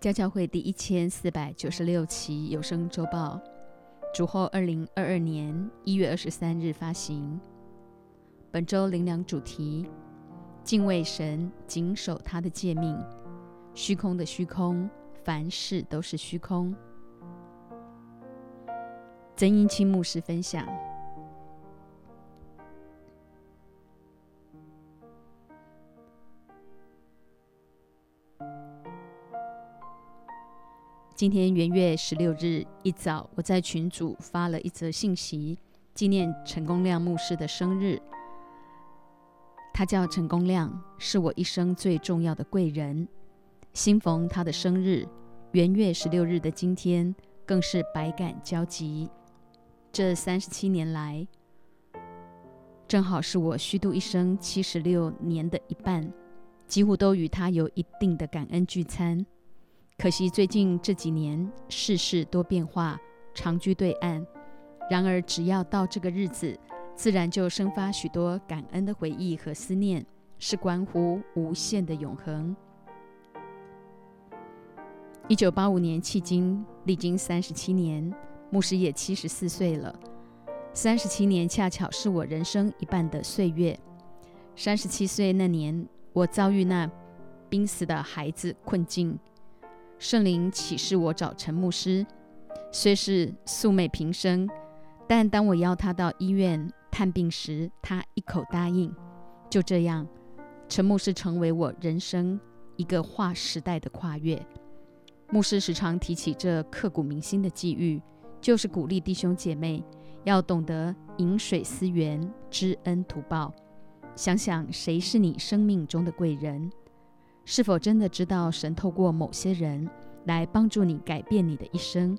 家教会第一千四百九十六期有声周报，主后二零二二年一月二十三日发行。本周灵粮主题：敬畏神，谨守他的诫命。虚空的虚空，凡事都是虚空。曾英清牧师分享。今天元月十六日一早，我在群组发了一则信息，纪念陈公亮牧师的生日。他叫陈公亮，是我一生最重要的贵人。新逢他的生日，元月十六日的今天，更是百感交集。这三十七年来，正好是我虚度一生七十六年的一半，几乎都与他有一定的感恩聚餐。可惜最近这几年世事多变化，长居对岸。然而只要到这个日子，自然就生发许多感恩的回忆和思念，是关乎无限的永恒。一九八五年迄今，历经三十七年，牧师也七十四岁了。三十七年恰巧是我人生一半的岁月。三十七岁那年，我遭遇那濒死的孩子困境。圣灵启示我找陈牧师，虽是素昧平生，但当我邀他到医院探病时，他一口答应。就这样，陈牧师成为我人生一个划时代的跨越。牧师时常提起这刻骨铭心的际遇，就是鼓励弟兄姐妹要懂得饮水思源，知恩图报。想想谁是你生命中的贵人？是否真的知道神透过某些人来帮助你改变你的一生？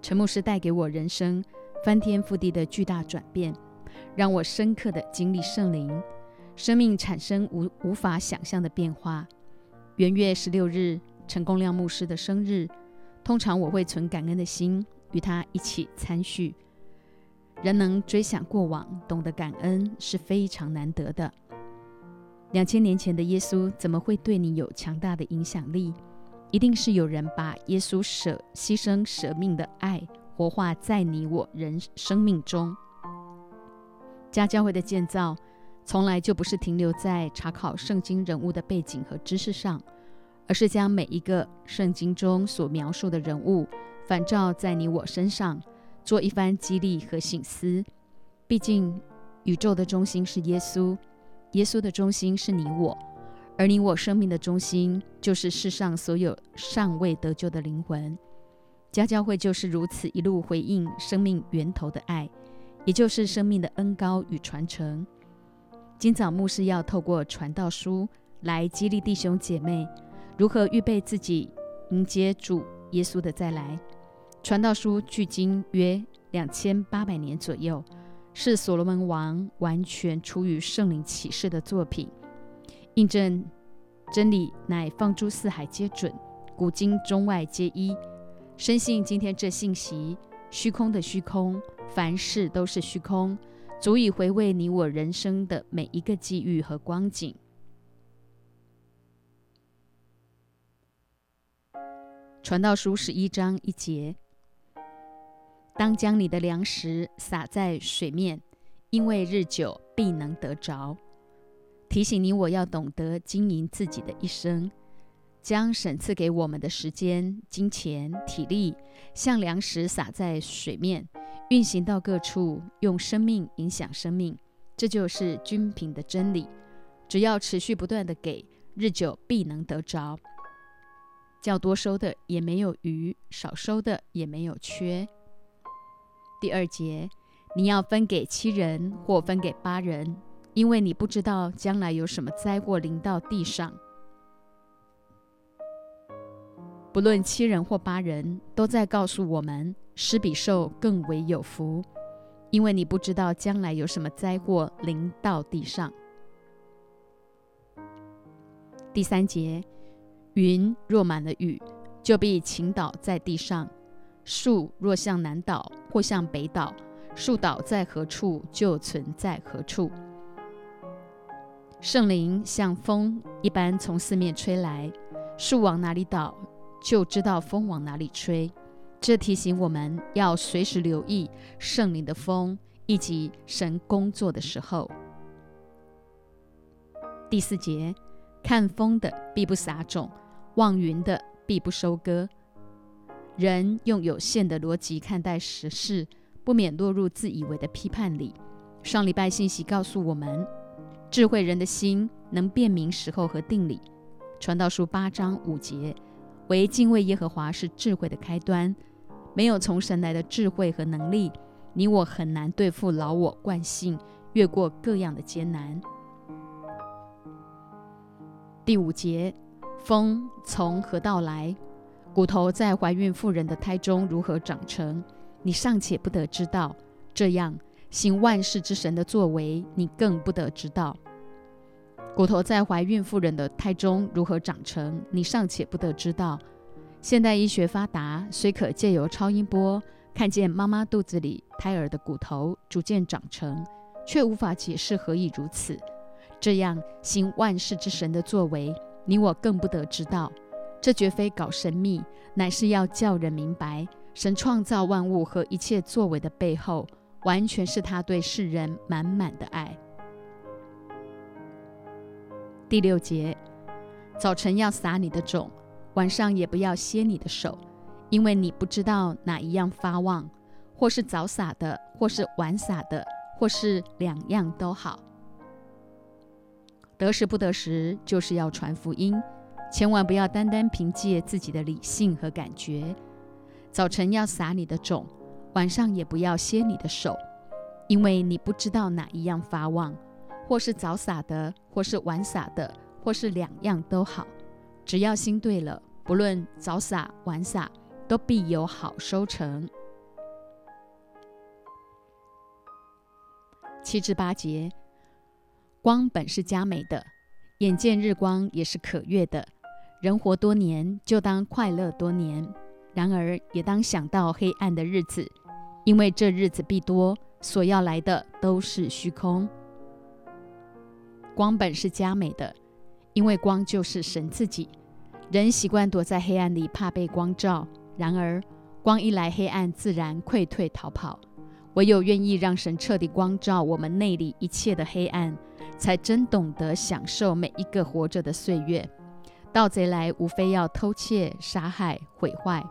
陈牧师带给我人生翻天覆地的巨大转变，让我深刻的经历圣灵，生命产生无无法想象的变化。元月十六日，陈公亮牧师的生日，通常我会存感恩的心与他一起参叙。人能追想过往，懂得感恩是非常难得的。两千年前的耶稣怎么会对你有强大的影响力？一定是有人把耶稣舍牺牲舍命的爱活化在你我人生命中。家教会的建造从来就不是停留在查考圣经人物的背景和知识上，而是将每一个圣经中所描述的人物反照在你我身上，做一番激励和醒思。毕竟，宇宙的中心是耶稣。耶稣的中心是你我，而你我生命的中心就是世上所有尚未得救的灵魂。家教会就是如此一路回应生命源头的爱，也就是生命的恩高与传承。今早牧师要透过传道书来激励弟兄姐妹如何预备自己迎接主耶稣的再来。传道书距今约两千八百年左右。是所罗门王完全出于圣灵启示的作品，印证真理乃放诸四海皆准，古今中外皆一。深信今天这信息，虚空的虚空，凡事都是虚空，足以回味你我人生的每一个际遇和光景。传道书十一章一节。当将你的粮食撒在水面，因为日久必能得着。提醒你，我要懂得经营自己的一生，将神赐给我们的时间、金钱、体力，像粮食撒在水面，运行到各处，用生命影响生命。这就是均平的真理。只要持续不断的给，日久必能得着。较多收的也没有余，少收的也没有缺。第二节，你要分给七人或分给八人，因为你不知道将来有什么灾祸临到地上。不论七人或八人，都在告诉我们，施比受更为有福，因为你不知道将来有什么灾祸临到地上。第三节，云若满了雨，就必倾倒在地上。树若向南倒或向北倒，树倒在何处就存在何处。圣灵像风一般从四面吹来，树往哪里倒，就知道风往哪里吹。这提醒我们要随时留意圣灵的风，以及神工作的时候。第四节，看风的必不撒种，望云的必不收割。人用有限的逻辑看待时事，不免落入自以为的批判里。上礼拜信息告诉我们，智慧人的心能辨明时候和定理。传道书八章五节，唯敬畏耶和华是智慧的开端。没有从神来的智慧和能力，你我很难对付老我惯性，越过各样的艰难。第五节，风从何到来？骨头在怀孕妇人的胎中如何长成？你尚且不得知道。这样行万事之神的作为，你更不得知道。骨头在怀孕妇人的胎中如何长成？你尚且不得知道。现代医学发达，虽可借由超音波看见妈妈肚子里胎儿的骨头逐渐长成，却无法解释何以如此。这样行万事之神的作为，你我更不得知道。这绝非搞神秘，乃是要叫人明白，神创造万物和一切作为的背后，完全是他对世人满满的爱。第六节，早晨要撒你的种，晚上也不要歇你的手，因为你不知道哪一样发旺，或是早撒的，或是晚撒的，或是两样都好。得时不得时，就是要传福音，千万不要单单凭借自己的理性和感觉。早晨要撒你的种，晚上也不要歇你的手，因为你不知道哪一样发旺，或是早撒的，或是晚撒的，或是两样都好。只要心对了，不论早撒晚撒，都必有好收成。七至八节。光本是佳美的，眼见日光也是可悦的。人活多年，就当快乐多年；然而也当想到黑暗的日子，因为这日子必多，所要来的都是虚空。光本是佳美的，因为光就是神自己。人习惯躲在黑暗里，怕被光照；然而光一来，黑暗自然溃退逃跑。唯有愿意让神彻底光照我们内里一切的黑暗。才真懂得享受每一个活着的岁月。盗贼来，无非要偷窃、杀害、毁坏。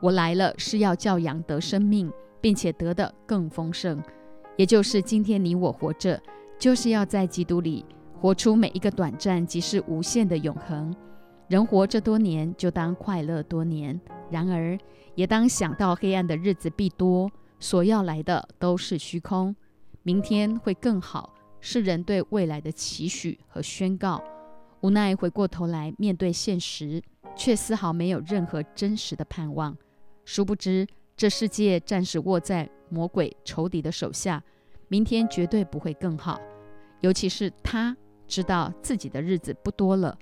我来了，是要叫羊得生命，并且得的更丰盛。也就是今天你我活着，就是要在基督里活出每一个短暂即是无限的永恒。人活这多年，就当快乐多年；然而，也当想到黑暗的日子必多，所要来的都是虚空。明天会更好。是人对未来的期许和宣告，无奈回过头来面对现实，却丝毫没有任何真实的盼望。殊不知，这世界暂时握在魔鬼仇敌的手下，明天绝对不会更好。尤其是他知道自己的日子不多了，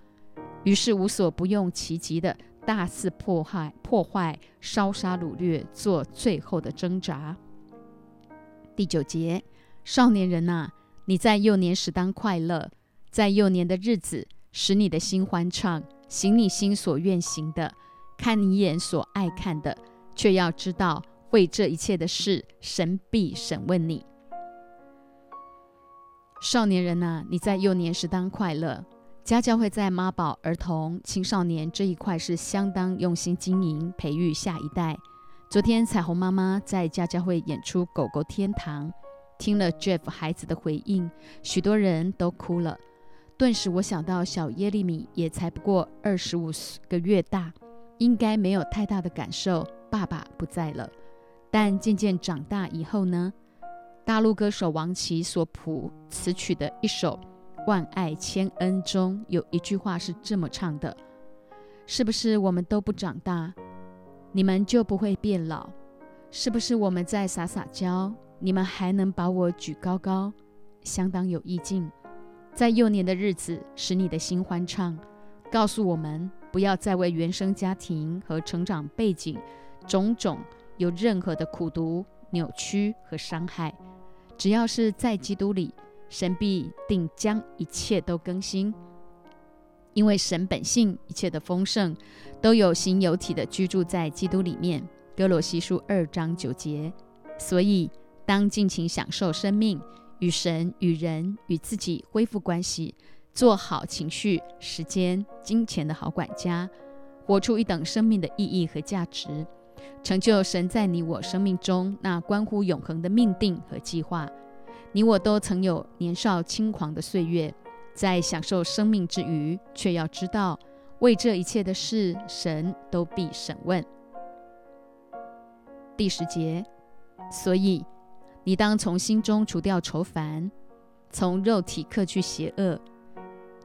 于是无所不用其极的大肆破坏、破坏、烧杀掳掠，做最后的挣扎。第九节，少年人呐！你在幼年时当快乐，在幼年的日子使你的心欢畅，行你心所愿行的，看你眼所爱看的，却要知道为这一切的事，神必审问你。少年人呐，你在幼年时当快乐，家教会在妈宝、儿童、青少年这一块是相当用心经营，培育下一代。昨天彩虹妈妈在家教会演出《狗狗天堂》。听了 Jeff 孩子的回应，许多人都哭了。顿时，我想到小耶利米也才不过二十五个月大，应该没有太大的感受。爸爸不在了。但渐渐长大以后呢？大陆歌手王琦所谱词曲的一首《万爱千恩》中有一句话是这么唱的：“是不是我们都不长大，你们就不会变老？是不是我们在撒撒娇？”你们还能把我举高高，相当有意境。在幼年的日子，使你的心欢畅。告诉我们，不要再为原生家庭和成长背景种种有任何的苦读、扭曲和伤害。只要是在基督里，神必定将一切都更新。因为神本性一切的丰盛，都有形有体的居住在基督里面。哥罗西书二章九节。所以，当尽情享受生命，与神、与人、与自己恢复关系，做好情绪、时间、金钱的好管家，活出一等生命的意义和价值，成就神在你我生命中那关乎永恒的命定和计划。你我都曾有年少轻狂的岁月。在享受生命之余，却要知道，为这一切的事，神都必审问。第十节，所以你当从心中除掉愁烦，从肉体克去邪恶，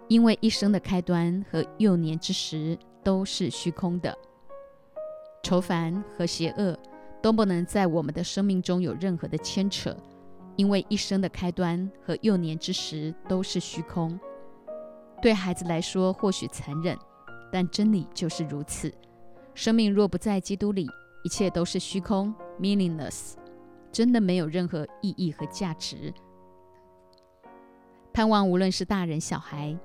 因为一生的开端和幼年之时都是虚空的。愁烦和邪恶都不能在我们的生命中有任何的牵扯。因为一生的开端和幼年之时都是虚空，对孩子来说或许残忍，但真理就是如此。生命若不在基督里，一切都是虚空 （meaningless），真的没有任何意义和价值。盼望无论是大人小孩，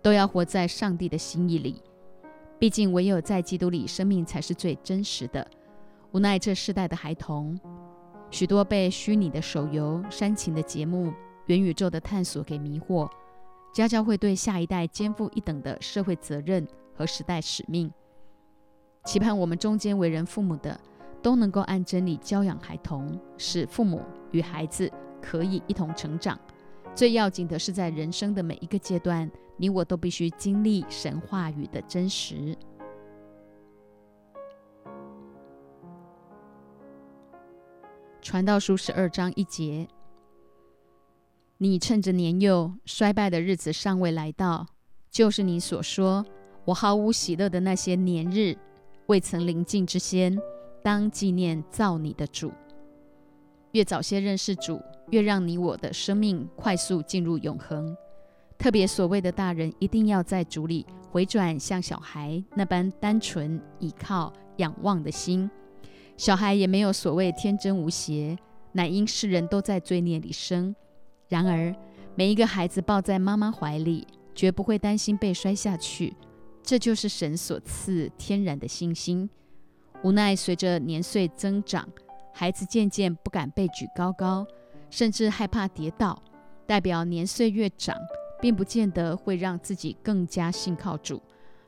都要活在上帝的心意里。毕竟唯有在基督里，生命才是最真实的。无奈这世代的孩童。许多被虚拟的手游、煽情的节目、元宇宙的探索给迷惑，家教会对下一代肩负一等的社会责任和时代使命。期盼我们中间为人父母的，都能够按真理教养孩童，使父母与孩子可以一同成长。最要紧的是，在人生的每一个阶段，你我都必须经历神话语的真实。传道书十二章一节：你趁着年幼衰败的日子尚未来到，就是你所说我毫无喜乐的那些年日未曾临近之先，当纪念造你的主。越早些认识主，越让你我的生命快速进入永恒。特别所谓的大人，一定要在主里回转，像小孩那般单纯倚靠、仰望的心。小孩也没有所谓天真无邪，乃因世人都在罪孽里生。然而，每一个孩子抱在妈妈怀里，绝不会担心被摔下去，这就是神所赐天然的信心。无奈随着年岁增长，孩子渐渐不敢被举高高，甚至害怕跌倒，代表年岁越长，并不见得会让自己更加信靠主，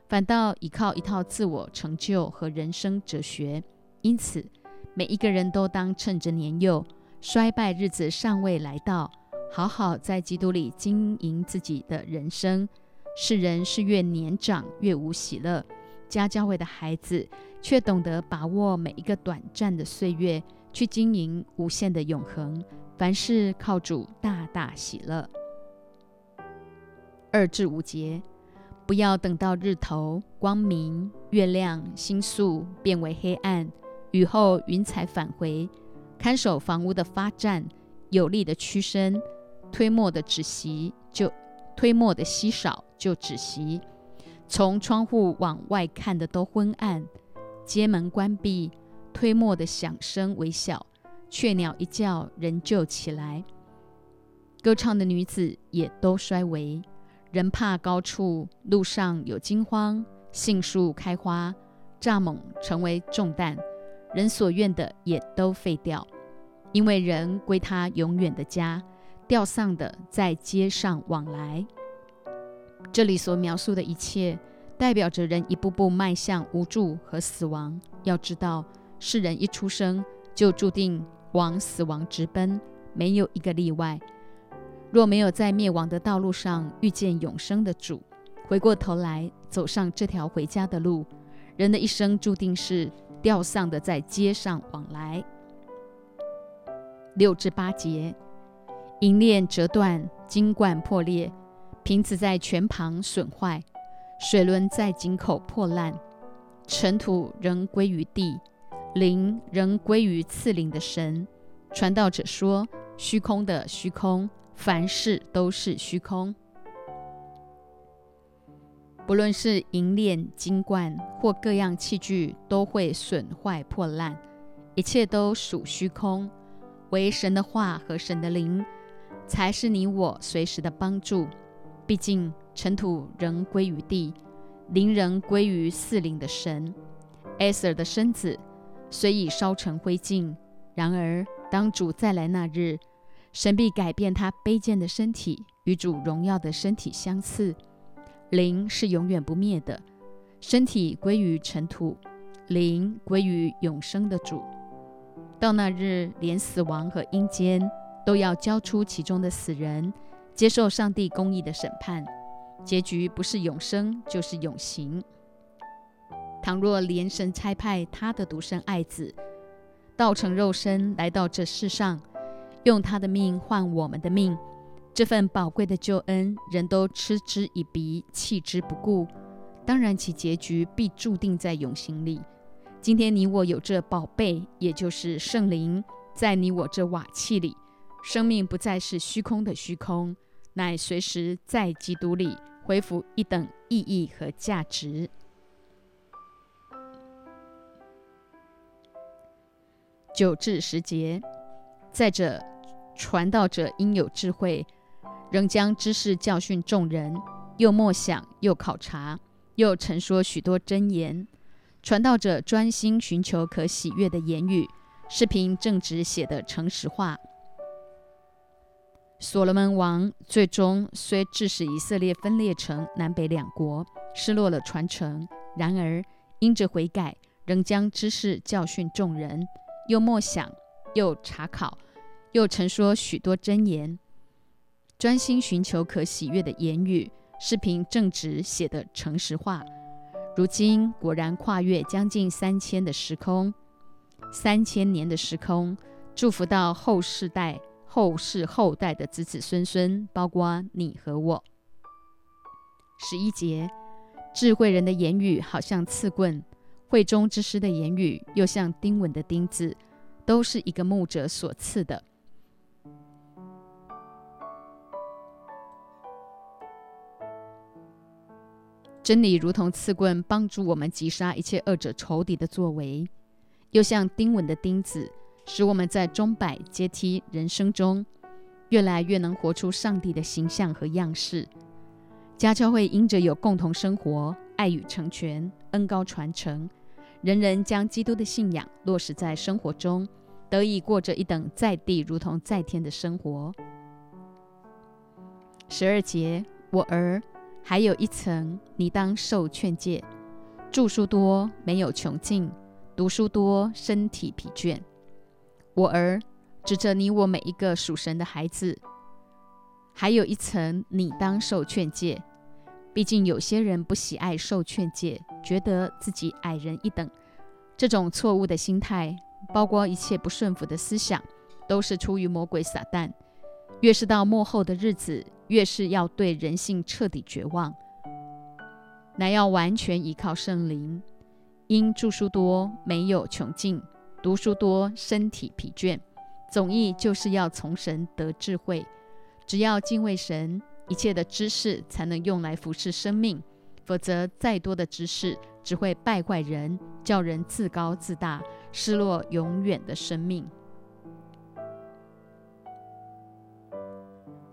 反倒依靠一套自我成就和人生哲学。因此，每一个人都当趁着年幼、衰败日子尚未来到，好好在基督里经营自己的人生。世人是越年长越无喜乐，家教会的孩子却懂得把握每一个短暂的岁月，去经营无限的永恒。凡事靠主，大大喜乐。二至五节，不要等到日头光明、月亮星宿变为黑暗。雨后云彩返回，看守房屋的发站，有力的屈身，推磨的止息就推磨的稀少就止息。从窗户往外看的都昏暗，街门关闭，推磨的响声微小，雀鸟一叫人就起来。歌唱的女子也都衰微，人怕高处，路上有惊慌，杏树开花，蚱蜢成为重担。人所愿的也都废掉，因为人归他永远的家。吊丧的在街上往来。这里所描述的一切，代表着人一步步迈向无助和死亡。要知道，世人一出生就注定往死亡直奔，没有一个例外。若没有在灭亡的道路上遇见永生的主，回过头来走上这条回家的路，人的一生注定是。吊丧的在街上往来，六至八节，银链折断，金冠破裂，瓶子在泉旁损坏，水轮在井口破烂，尘土仍归于地，灵仍归于赐灵的神。传道者说：虚空的虚空，凡事都是虚空。不论是银链、金冠或各样器具，都会损坏破烂，一切都属虚空。唯神的话和神的灵，才是你我随时的帮助。毕竟尘土仍归于地，灵仍归于四灵的神。艾瑟的身子虽已烧成灰烬，然而当主再来那日，神必改变他卑贱的身体，与主荣耀的身体相似。灵是永远不灭的，身体归于尘土，灵归于永生的主。到那日，连死亡和阴间都要交出其中的死人，接受上帝公义的审判。结局不是永生，就是永刑。倘若连神差派他的独生爱子，道成肉身来到这世上，用他的命换我们的命，这份宝贵的救恩，人都嗤之以鼻，弃之不顾。当然，其结局必注定在永刑里。今天你我有这宝贝，也就是圣灵，在你我这瓦器里，生命不再是虚空的虚空，乃随时在基督里恢复一等意义和价值。九至十节，再者，传道者应有智慧，仍将知识教训众人，又默想，又考察，又陈说许多真言。传道者专心寻求可喜悦的言语，视频正直写的诚实话。所罗门王最终虽致使以色列分裂成南北两国，失落了传承，然而因着悔改，仍将知识教训众人，又默想，又查考，又陈说许多真言。专心寻求可喜悦的言语，是凭正直写的诚实话。如今果然跨越将近三千的时空，三千年的时空，祝福到后世代、后世后代的子子孙孙，包括你和我。十一节，智慧人的言语好像刺棍，会中之师的言语又像钉稳的钉子，都是一个牧者所赐的。真理如同刺棍，帮助我们击杀一切恶者仇敌的作为；又像钉稳的钉子，使我们在钟摆阶梯人生中，越来越能活出上帝的形象和样式。家教会因着有共同生活、爱与成全、恩高传承，人人将基督的信仰落实在生活中，得以过着一等在地如同在天的生活。十二节，我儿。还有一层，你当受劝诫。著书多没有穷尽，读书多身体疲倦。我儿，指着你我每一个属神的孩子，还有一层，你当受劝诫。毕竟有些人不喜爱受劝诫，觉得自己矮人一等。这种错误的心态，包括一切不顺服的思想，都是出于魔鬼撒旦。越是到末后的日子，越是要对人性彻底绝望，乃要完全依靠圣灵。因著书多没有穷尽，读书多身体疲倦。总意就是要从神得智慧。只要敬畏神，一切的知识才能用来服侍生命。否则，再多的知识只会败坏人，叫人自高自大，失落永远的生命。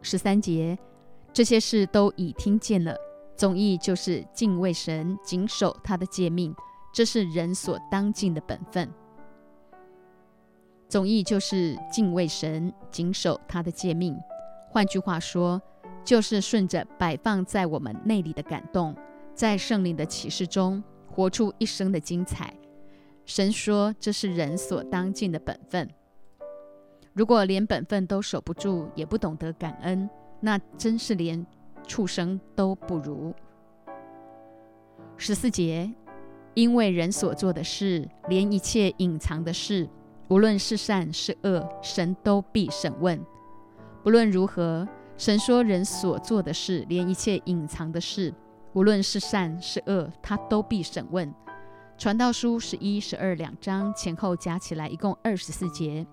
十三节，这些事都已听见了。总意就是敬畏神，谨守他的诫命，这是人所当尽的本分。总意就是敬畏神，谨守他的诫命。换句话说，就是顺着摆放在我们内里的感动，在圣灵的启示中活出一生的精彩。神说，这是人所当尽的本分。如果连本分都守不住，也不懂得感恩，那真是连畜生都不如。十四节，因为人所做的事，连一切隐藏的事，无论是善是恶，神都必审问。不论如何，神说人所做的事，连一切隐藏的事，无论是善是恶，他都必审问。传道书十一、十二两章前后加起来一共二十四节。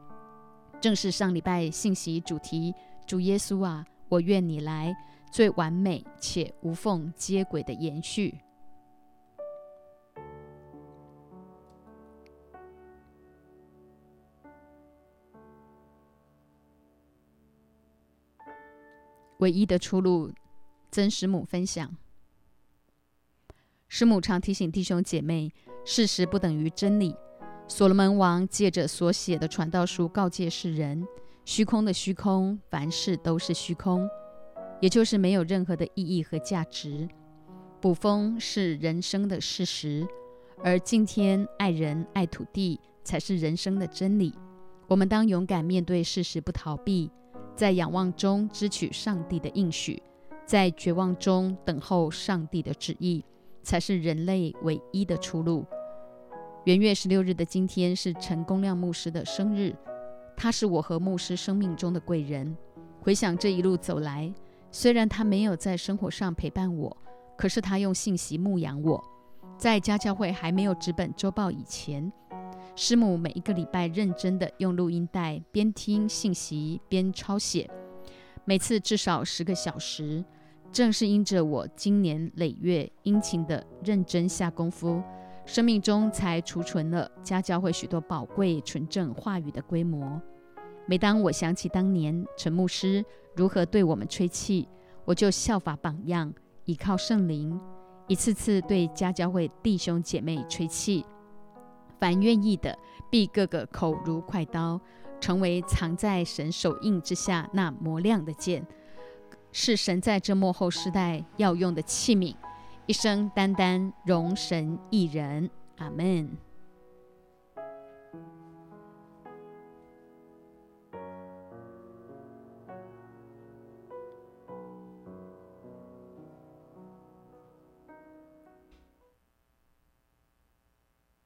正是上礼拜信息主题，主耶稣啊，我愿你来，最完美且无缝接轨的延续。唯一的出路曾师母分享：师母常提醒弟兄姐妹，事实不等于真理。所罗门王借着所写的传道书告诫世人：虚空的虚空，凡事都是虚空，也就是没有任何的意义和价值。捕风是人生的事实，而敬天爱人爱土地才是人生的真理。我们当勇敢面对事实，不逃避，在仰望中支取上帝的应许，在绝望中等候上帝的旨意，才是人类唯一的出路。元月十六日的今天是陈公亮牧师的生日，他是我和牧师生命中的贵人。回想这一路走来，虽然他没有在生活上陪伴我，可是他用信息牧养我。在家教会还没有纸本周报以前。师母每一个礼拜认真的用录音带边听信息边抄写，每次至少十个小时。正是因着我经年累月殷勤的认真下功夫，生命中才储存了家教会许多宝贵纯正话语的规模。每当我想起当年陈牧师如何对我们吹气，我就效法榜样，依靠圣灵，一次次对家教会弟兄姐妹吹气。凡愿意的，必个个口如快刀，成为藏在神手印之下那磨亮的剑，是神在这幕后时代要用的器皿，一生单单容神一人。阿门。